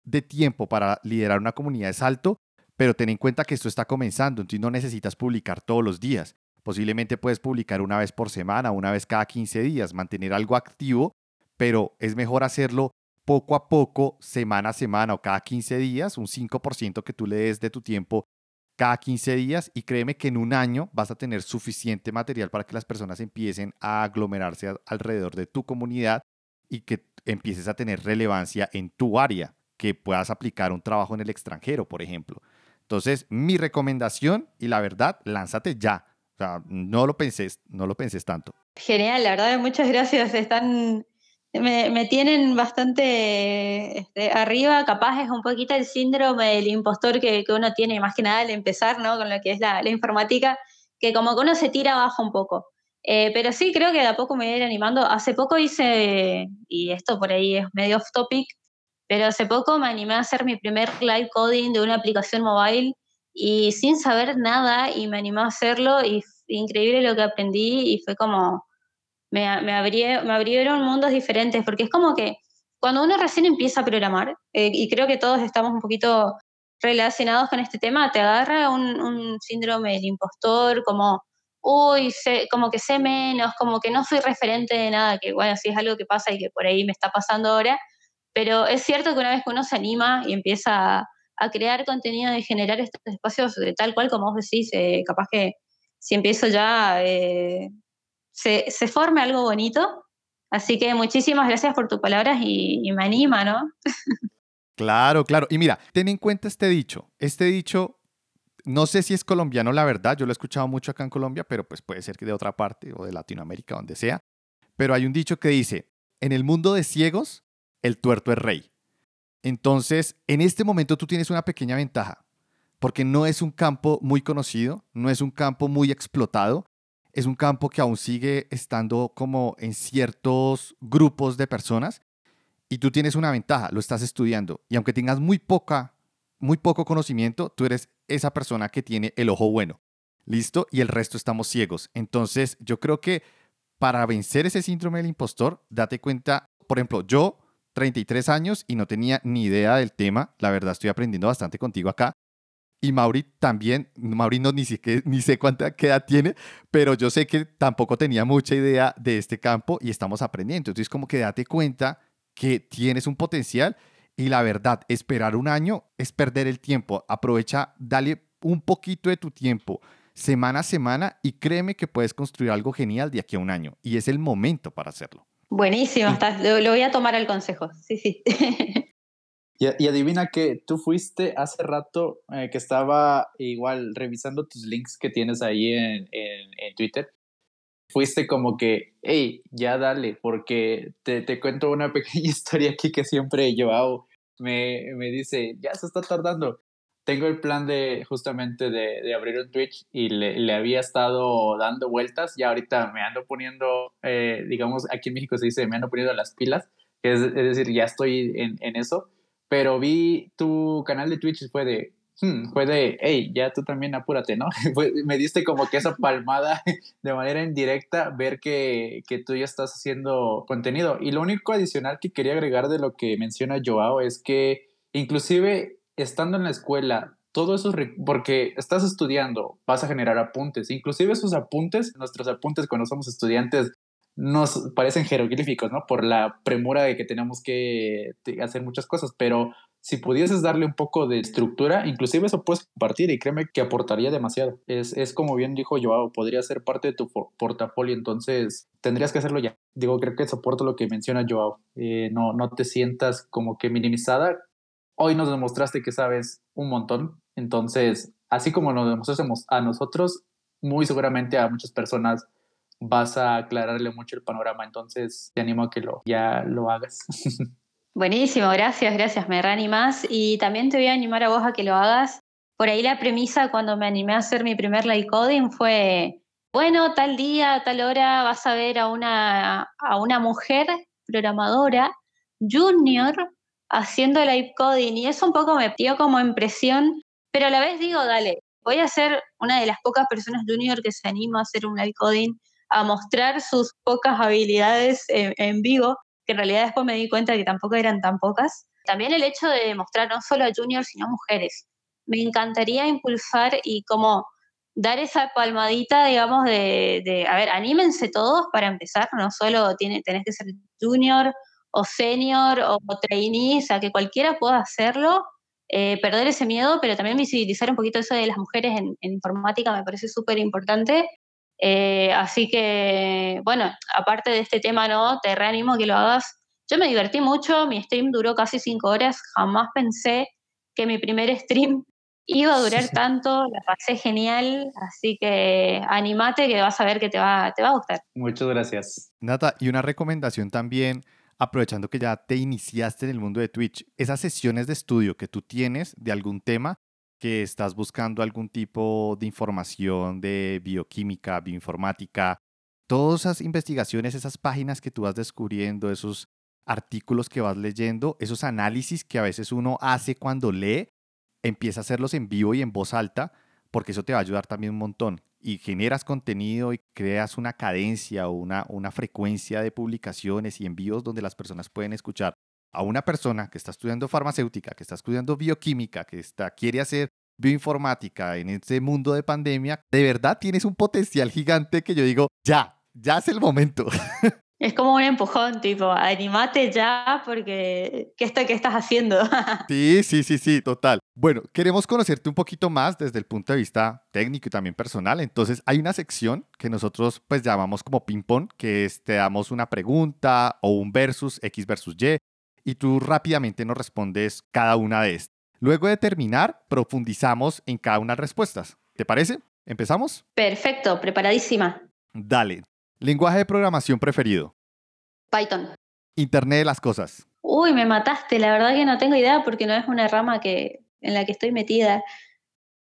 de tiempo para liderar una comunidad es alto, pero ten en cuenta que esto está comenzando, entonces no necesitas publicar todos los días. Posiblemente puedes publicar una vez por semana, una vez cada 15 días, mantener algo activo, pero es mejor hacerlo poco a poco, semana a semana o cada 15 días, un 5% que tú le des de tu tiempo cada 15 días y créeme que en un año vas a tener suficiente material para que las personas empiecen a aglomerarse alrededor de tu comunidad y que empieces a tener relevancia en tu área, que puedas aplicar un trabajo en el extranjero, por ejemplo. Entonces, mi recomendación y la verdad, lánzate ya. O sea, no lo penses, no lo penses tanto. Genial, la verdad, muchas gracias. Están, me, tienen bastante este, arriba. Capaz es un poquito el síndrome del impostor que, uno tiene, más que nada al empezar, ¿no? Con lo que es la, la informática, que como que uno se tira abajo un poco. Eh, pero sí, creo que de a poco me voy a ir animando. Hace poco hice, y esto por ahí es medio off topic, pero hace poco me animé a hacer mi primer live coding de una aplicación mobile y sin saber nada y me animé a hacerlo y increíble lo que aprendí y fue como, me, me, me abrieron mundos diferentes porque es como que cuando uno recién empieza a programar, eh, y creo que todos estamos un poquito relacionados con este tema, te agarra un, síndrome del impostor, como uy, sé, como que sé menos, como que no soy referente de nada, que bueno, sí es algo que pasa y que por ahí me está pasando ahora, pero es cierto que una vez que uno se anima y empieza a, crear contenido y generar estos espacios de tal cual como vos decís, eh, capaz que si empiezo ya, eh, se, se, forme algo bonito. Así que muchísimas gracias por tus palabras y, y me anima, ¿no? Claro, claro. Y mira, ten en cuenta este dicho. Este dicho no sé si es colombiano la verdad, yo lo he escuchado mucho acá en Colombia, pero pues puede ser que de otra parte o de Latinoamérica, donde sea. Pero hay un dicho que dice, en el mundo de ciegos, el tuerto es rey. Entonces, en este momento tú tienes una pequeña ventaja, porque no es un campo muy conocido, no es un campo muy explotado, es un campo que aún sigue estando como en ciertos grupos de personas y tú tienes una ventaja, lo estás estudiando y aunque tengas muy poca muy poco conocimiento, tú eres esa persona que tiene el ojo bueno. ¿Listo? Y el resto estamos ciegos. Entonces, yo creo que para vencer ese síndrome del impostor, date cuenta, por ejemplo, yo, 33 años y no tenía ni idea del tema, la verdad estoy aprendiendo bastante contigo acá. Y Mauri también, Mauri no ni, ni sé cuánta edad tiene, pero yo sé que tampoco tenía mucha idea de este campo y estamos aprendiendo. Entonces, como que date cuenta que tienes un potencial y la verdad, esperar un año es perder el tiempo. Aprovecha, dale un poquito de tu tiempo semana a semana y créeme que puedes construir algo genial de aquí a un año. Y es el momento para hacerlo. Buenísimo, lo, voy a tomar el consejo. Sí, sí. Y, adivina que tú fuiste hace rato eh, que estaba igual revisando tus links que tienes ahí en, en Twitter fuiste como que, hey, ya dale, porque te, te cuento una pequeña historia aquí que siempre yo hago. Me, me dice, ya se está tardando. Tengo el plan de justamente de, de abrir un Twitch y le, le, había estado dando vueltas. Ya ahorita me ando poniendo, eh, digamos, aquí en México se dice, me ando poniendo las pilas. Es, es decir, ya estoy en, en eso. Pero vi tu canal de Twitch y fue de, Hmm, fue de, hey, ya tú también apúrate, ¿no? me diste como que esa palmada de manera indirecta, ver que, que, tú ya estás haciendo contenido. Y lo único adicional que quería agregar de lo que menciona Joao es que inclusive estando en la escuela, todo eso, porque estás estudiando, vas a generar apuntes, inclusive esos apuntes, nuestros apuntes cuando somos estudiantes, nos parecen jeroglíficos, ¿no? Por la premura de que tenemos que hacer muchas cosas, pero si pudieses darle un poco de estructura, inclusive eso puedes compartir y créeme que aportaría demasiado. Es, es como bien dijo Joao, podría ser parte de tu portafolio, entonces tendrías que hacerlo ya. Digo, creo que soporto lo que menciona Joao. Eh, no, no te sientas como que minimizada. Hoy nos demostraste que sabes un montón, entonces, así como nos demostraste a nosotros, muy seguramente a muchas personas vas a aclararle mucho el panorama, entonces te animo a que lo, ya lo hagas. Buenísimo, gracias, gracias, me reanimas y también te voy a animar a vos a que lo hagas. Por ahí la premisa cuando me animé a hacer mi primer live coding fue, bueno, tal día, tal hora vas a ver a una, a una mujer programadora junior haciendo live coding y eso un poco me dio como impresión, pero a la vez digo, dale, voy a ser una de las pocas personas junior que se anima a hacer un live coding, a mostrar sus pocas habilidades en vivo que en realidad después me di cuenta de que tampoco eran tan pocas. También el hecho de mostrar no solo a juniors, sino a mujeres. Me encantaría impulsar y como dar esa palmadita, digamos, de, a ver, anímense todos para empezar, no solo tiene, tenés que ser junior o senior o, trainee, o sea, que cualquiera pueda hacerlo, eh, perder ese miedo, pero también visibilizar un poquito eso de las mujeres en, en informática me parece súper importante eh, así que, bueno, aparte de este tema, ¿no? Te reanimo a que lo hagas. Yo me divertí mucho, mi stream duró casi cinco horas, jamás pensé que mi primer stream iba a durar tanto, la pasé genial, así que animate que vas a ver que te va, te va a gustar. Muchas gracias. Nata, y una recomendación también, aprovechando que ya te iniciaste en el mundo de Twitch, esas sesiones de estudio que tú tienes de algún tema, que estás buscando algún tipo de información de bioquímica, bioinformática, todas esas investigaciones, esas páginas que tú vas descubriendo, esos artículos que vas leyendo, esos análisis que a veces uno hace cuando lee, empieza a hacerlos en vivo y en voz alta, porque eso te va a ayudar también un montón. Y generas contenido y creas una cadencia o una, una frecuencia de publicaciones y envíos donde las personas pueden escuchar a una persona que está estudiando farmacéutica, que está estudiando bioquímica, que está, quiere hacer bioinformática en este mundo de pandemia, de verdad tienes un potencial gigante que yo digo, ya, ya es el momento. Es como un empujón, tipo, animate ya porque ¿qué, está, qué estás haciendo? sí, sí, sí, sí, total. Bueno, queremos conocerte un poquito más desde el punto de vista técnico y también personal. Entonces, hay una sección que nosotros pues llamamos como ping-pong, que es te damos una pregunta o un versus, X versus Y, y tú rápidamente nos respondes cada una de estas. Luego de terminar, profundizamos en cada una de las respuestas. ¿Te parece? ¿Empezamos? Perfecto, preparadísima. Dale. Lenguaje de programación preferido. Python. Internet de las cosas. Uy, me mataste. La verdad que no tengo idea porque no es una rama que, en la que estoy metida.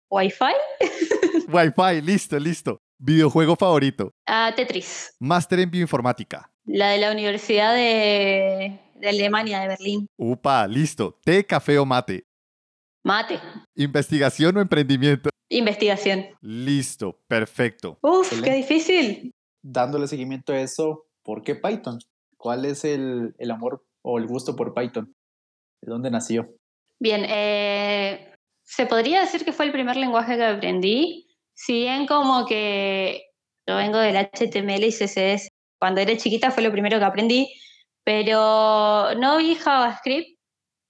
¿Wi-Fi? Wi-Fi, listo, listo. Videojuego favorito. Ah, Tetris. Máster en bioinformática. La de la Universidad de de Alemania, de Berlín. Upa, listo. ¿Té, café o mate? Mate. ¿Investigación o emprendimiento? Investigación. Listo, perfecto. Uf, qué difícil. Dándole seguimiento a eso, ¿por qué Python? ¿Cuál es el, el amor o el gusto por Python? ¿De dónde nació? Bien, eh, se podría decir que fue el primer lenguaje que aprendí, si bien como que yo vengo del HTML y CSS, cuando era chiquita fue lo primero que aprendí, pero no vi JavaScript.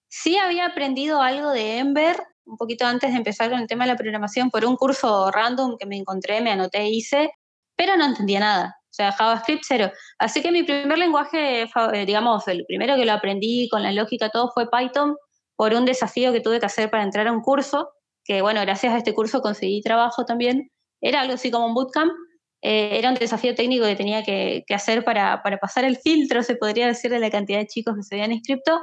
Sí había aprendido algo de Ember un poquito antes de empezar con el tema de la programación por un curso random que me encontré, me anoté e hice, pero no entendía nada. O sea, JavaScript cero. Así que mi primer lenguaje, eh, digamos, el primero que lo aprendí con la lógica todo fue Python por un desafío que tuve que hacer para entrar a un curso, que bueno, gracias a este curso conseguí trabajo también. Era algo así como un bootcamp, eh, era un desafío técnico que tenía que, hacer para, pasar el filtro, se podría decir, de la cantidad de chicos que se habían inscrito.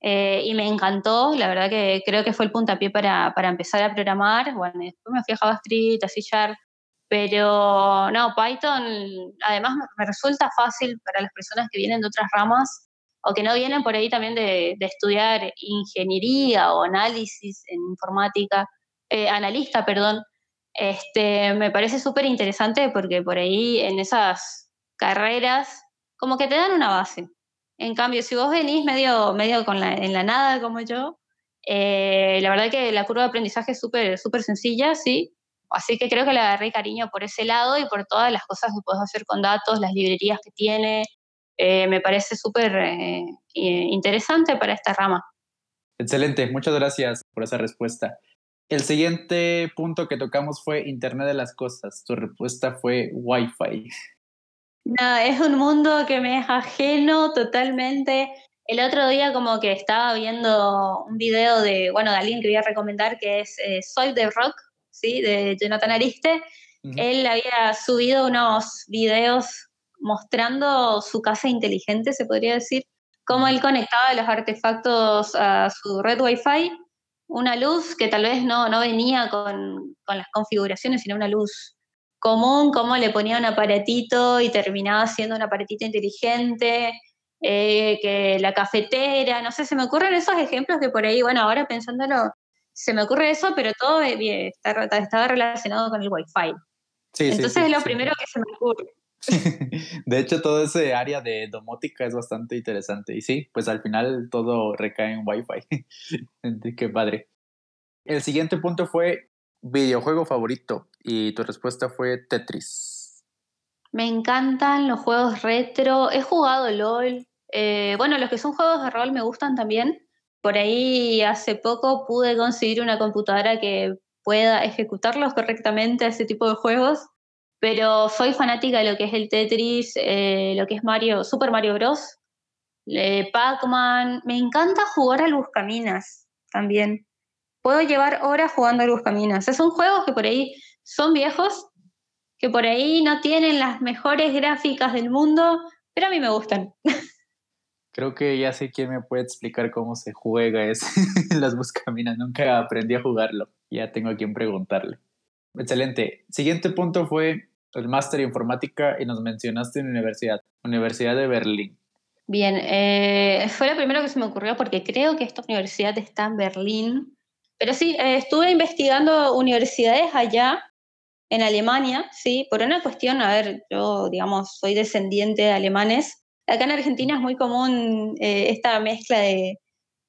Eh, y me encantó, la verdad que creo que fue el puntapié para, para empezar a programar. Bueno, después me fui a JavaScript, a C Sharp, pero no, Python además me resulta fácil para las personas que vienen de otras ramas o que no vienen por ahí también de, de estudiar ingeniería o análisis en informática eh, analista, perdón, este, me parece súper interesante porque por ahí en esas carreras como que te dan una base. En cambio, si vos venís medio, medio con la, en la nada como yo, eh, la verdad que la curva de aprendizaje es súper súper sencilla, sí. Así que creo que le agarré cariño por ese lado y por todas las cosas que puedes hacer con datos, las librerías que tiene. Eh, me parece súper eh, interesante para esta rama. Excelente, muchas gracias por esa respuesta. El siguiente punto que tocamos fue Internet de las Cosas. Tu respuesta fue Wi-Fi. No, es un mundo que me es ajeno totalmente. El otro día como que estaba viendo un video de, bueno, de alguien que voy a recomendar que es eh, Soy the Rock, ¿sí? De Jonathan Ariste. Él había subido unos videos mostrando su casa inteligente, se podría decir, cómo él conectaba los artefactos a su red Wi-Fi, una luz que tal vez no, no venía con, con las configuraciones, sino una luz común, cómo le ponía un aparatito y terminaba siendo un aparatito inteligente, eh, que la cafetera, no sé, se me ocurren esos ejemplos que por ahí, bueno, ahora pensándolo, se me ocurre eso, pero todo estaba relacionado con el Wi-Fi. Sí, Entonces es lo primero que se me ocurre. de hecho, todo ese área de domótica es bastante interesante. Y sí, pues al final todo recae en Wi-Fi. Qué padre. El siguiente punto fue videojuego favorito y tu respuesta fue Tetris. Me encantan los juegos retro. He jugado LOL. Eh, bueno, los que son juegos de rol me gustan también. Por ahí hace poco pude conseguir una computadora que pueda ejecutarlos correctamente ese tipo de juegos. Pero soy fanática de lo que es el Tetris, eh, lo que es Mario, Super Mario Bros. Eh, Pac-Man. Me encanta jugar al Buscaminas también. Puedo llevar horas jugando al Buscaminas. son juegos que por ahí son viejos, que por ahí no tienen las mejores gráficas del mundo, pero a mí me gustan. Creo que ya sé quién me puede explicar cómo se juega es las buscaminas. Nunca aprendí a jugarlo. Ya tengo a quien preguntarle. Excelente. Siguiente punto fue el máster de informática y nos mencionaste en universidad, Universidad de Berlín. Bien, eh, fue lo primero que se me ocurrió porque creo que esta universidad está en Berlín. Pero sí, eh, estuve investigando universidades allá en Alemania, sí, por una cuestión, a ver, yo, digamos, soy descendiente de alemanes. Acá en Argentina es muy común eh, esta mezcla de,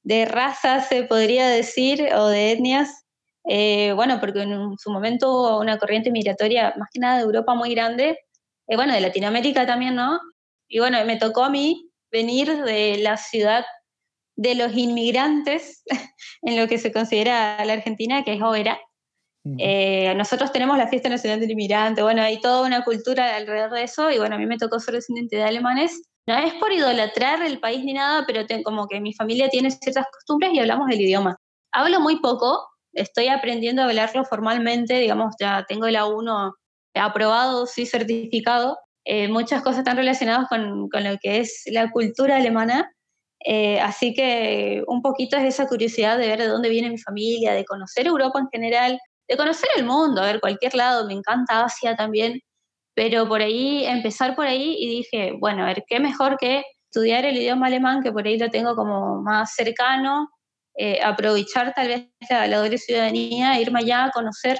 de, razas, se podría decir, o de etnias. Eh, bueno, porque en su momento hubo una corriente migratoria, más que nada de Europa muy grande, eh, bueno, de Latinoamérica también, ¿no? Y bueno, me tocó a mí venir de la ciudad de los inmigrantes, en lo que se considera la Argentina, que es Oberá, eh, nosotros tenemos la Fiesta Nacional del Inmigrante, bueno, hay toda una cultura alrededor de eso y bueno, a mí me tocó ser descendiente de alemanes. No es por idolatrar el país ni nada, pero como que mi familia tiene ciertas costumbres y hablamos del idioma. Hablo muy poco, estoy aprendiendo a hablarlo formalmente, digamos, ya tengo el A1 aprobado, sí certificado. Eh, muchas cosas están relacionadas con, con, lo que es la cultura alemana. Eh, así que un poquito es esa curiosidad de ver de dónde viene mi familia, de conocer Europa en general, de conocer el mundo, a ver, cualquier lado, me encanta Asia también, pero por ahí, empezar por ahí y dije, bueno, a ver, qué mejor que estudiar el idioma alemán, que por ahí lo tengo como más cercano, eh, aprovechar tal vez la, doble ciudadanía, irme allá a conocer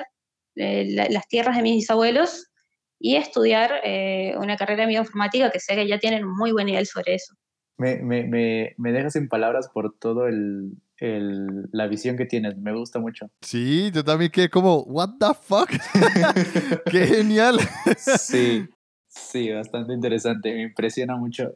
eh, las tierras de mis bisabuelos y estudiar eh, una carrera de bioinformática que sé que ya tienen un muy buen nivel sobre eso. Me, me, me, me dejas sin palabras por todo el, el, la visión que tienes. Me gusta mucho. Sí, yo también quedé como, ¿What the fuck? ¡Qué genial! sí, sí, bastante interesante. Me impresiona mucho.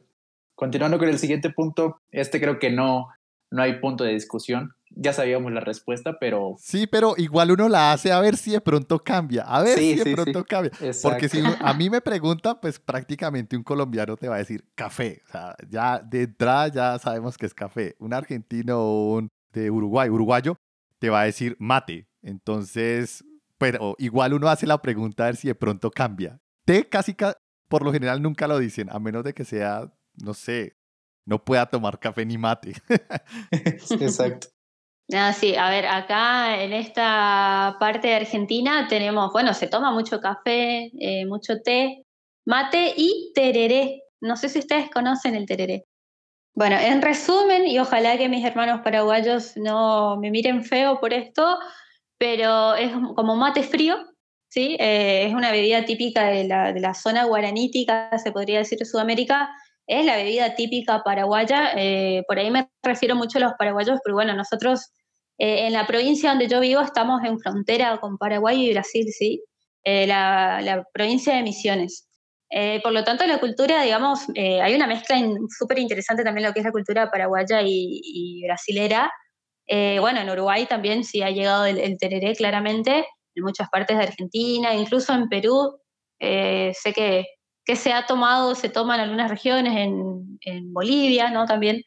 Continuando con el siguiente punto, este creo que no, no hay punto de discusión. Ya sabíamos la respuesta, pero... Sí, pero igual uno la hace a ver si de pronto cambia. A ver si de pronto cambia. Porque si a mí me pregunta, pues prácticamente un colombiano te va a decir café. O sea, ya de entrada ya sabemos que es café. Un argentino o un de Uruguay, uruguayo, te va a decir mate. Entonces, pero igual uno hace la pregunta a ver si de pronto cambia. Té casi por lo general nunca lo dicen, a menos de que sea, no sé, no pueda tomar café ni mate. Exacto. Ah, sí, a ver, acá en esta parte de Argentina tenemos, bueno, se toma mucho café, eh, mucho té, mate y tereré. No sé si ustedes conocen el tereré. Bueno, en resumen, y ojalá que mis hermanos paraguayos no me miren feo por esto, pero es como mate frío, ¿sí? Eh, es una bebida típica de la, de la, zona guaranítica, se podría decir, de Sudamérica. Es la bebida típica paraguaya. Eh, por ahí me refiero mucho a los paraguayos, pero bueno, nosotros eh, en la provincia donde yo vivo estamos en frontera con Paraguay y Brasil, ¿sí? La, la, provincia de Misiones. por lo tanto, la cultura, digamos, hay una mezcla súper interesante también lo que es la cultura paraguaya y, y brasilera. bueno, en Uruguay también sí ha llegado el, el tereré claramente, en muchas partes de Argentina, incluso en Perú, eh, sé que, que, se ha tomado, se toma en algunas regiones, en, en Bolivia, ¿no? También,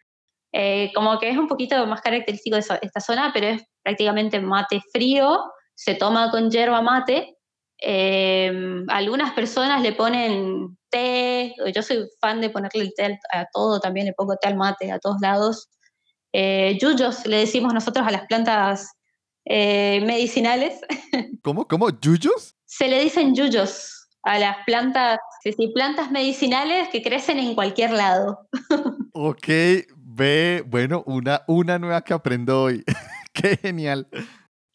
eh, como que es un poquito más característico de esta zona, pero es prácticamente mate frío, se toma con yerba mate. Eh, algunas personas le ponen té, yo soy fan de ponerle el té a todo, también le pongo té al mate a todos lados. yuyos le decimos nosotros a las plantas eh, medicinales. ¿Cómo? ¿Cómo? ¿Yuyos? Se le dicen yuyos a las plantas, sí, plantas medicinales que crecen en cualquier lado. ok, ve, bueno, una, una nueva que aprendo hoy. Qué genial.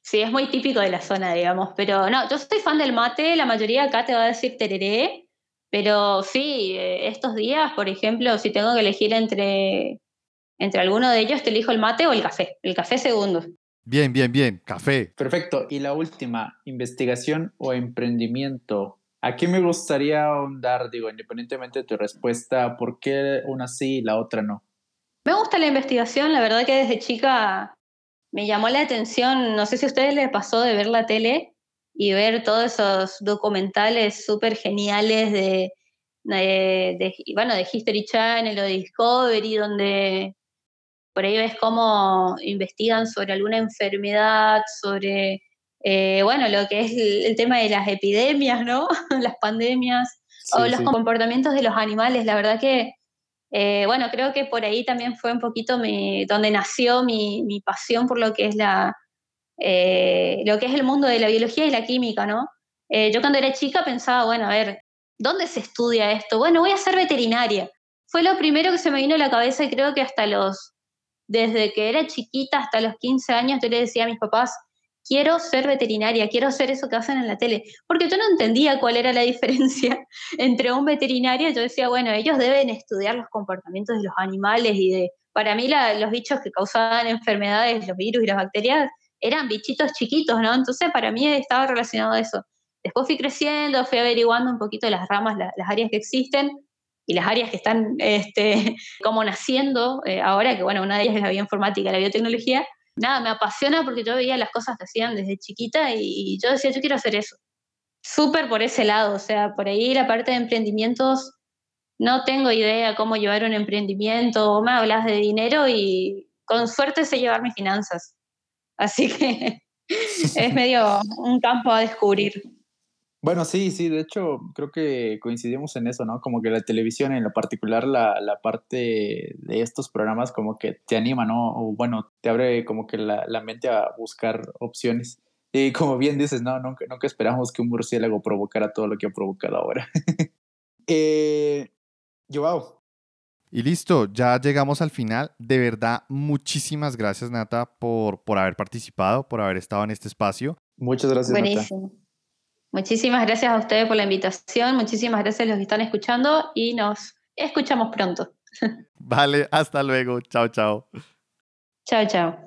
Sí, es muy típico de la zona, digamos, pero no, yo soy fan del mate, la mayoría acá te va a decir tereré, pero sí, eh, estos días, por ejemplo, si tengo que elegir entre, entre alguno de ellos, te elijo el mate o el café, el café segundo. Bien, bien, bien. Café. Perfecto. Y la última, investigación o emprendimiento. Aquí me gustaría ahondar, digo, independientemente de tu respuesta, ¿por qué una sí y la otra no? Me gusta la investigación, la verdad que desde chica me llamó la atención, no sé si a ustedes les pasó de ver la tele y ver todos esos documentales súper geniales de, de, bueno, de History Channel o Discovery, donde por ahí ves cómo investigan sobre alguna enfermedad, sobre, eh, bueno, lo que es el, tema de las epidemias, ¿no? las pandemias, o los comportamientos de los animales. La verdad que, eh, bueno, creo que por ahí también fue un poquito donde nació mi, pasión por lo que es la... Eh, lo que es el mundo de la biología y la química, ¿no? yo cuando era chica pensaba, bueno, a ver, ¿dónde se estudia esto? Bueno, voy a ser veterinaria. Fue lo primero que se me vino a la cabeza y creo que hasta los desde que era chiquita hasta los 15 años, yo le decía a mis papás, quiero ser veterinaria, quiero ser eso que hacen en la tele, porque yo no entendía cuál era la diferencia entre un veterinario, yo decía, bueno, ellos deben estudiar los comportamientos de los animales y de, para mí los bichos que causaban enfermedades, los virus y las bacterias, eran bichitos chiquitos, ¿no? Entonces para mí estaba relacionado a eso. Después fui creciendo, fui averiguando un poquito las ramas, las áreas que existen, y las áreas que están este, como naciendo eh, ahora, que bueno, una de ellas es la bioinformática, la biotecnología, nada, me apasiona porque yo veía las cosas que hacían desde chiquita y, yo decía, yo quiero hacer eso. Súper por ese lado, o sea, por ahí la parte de emprendimientos, no tengo idea cómo llevar un emprendimiento, me hablas de dinero y con suerte sé llevar mis finanzas. Así que es medio un campo a descubrir. Bueno, sí, sí, de hecho creo que coincidimos en eso, ¿no? Como que la televisión, en lo particular la, la parte de estos programas como que te anima, ¿no? O bueno, te abre como que la, la mente a buscar opciones. Y como bien dices, no, nunca, nunca esperamos que un murciélago provocara todo lo que ha provocado ahora. eh, Joao. Y listo, ya llegamos al final. De verdad, muchísimas gracias, Nata, por, por haber participado, por haber estado en este espacio. Muchas gracias, Buenísimo. Muchísimas gracias a ustedes por la invitación, muchísimas gracias a los que están escuchando y nos escuchamos pronto. Vale, hasta luego. Chao, chao. Chao, chao.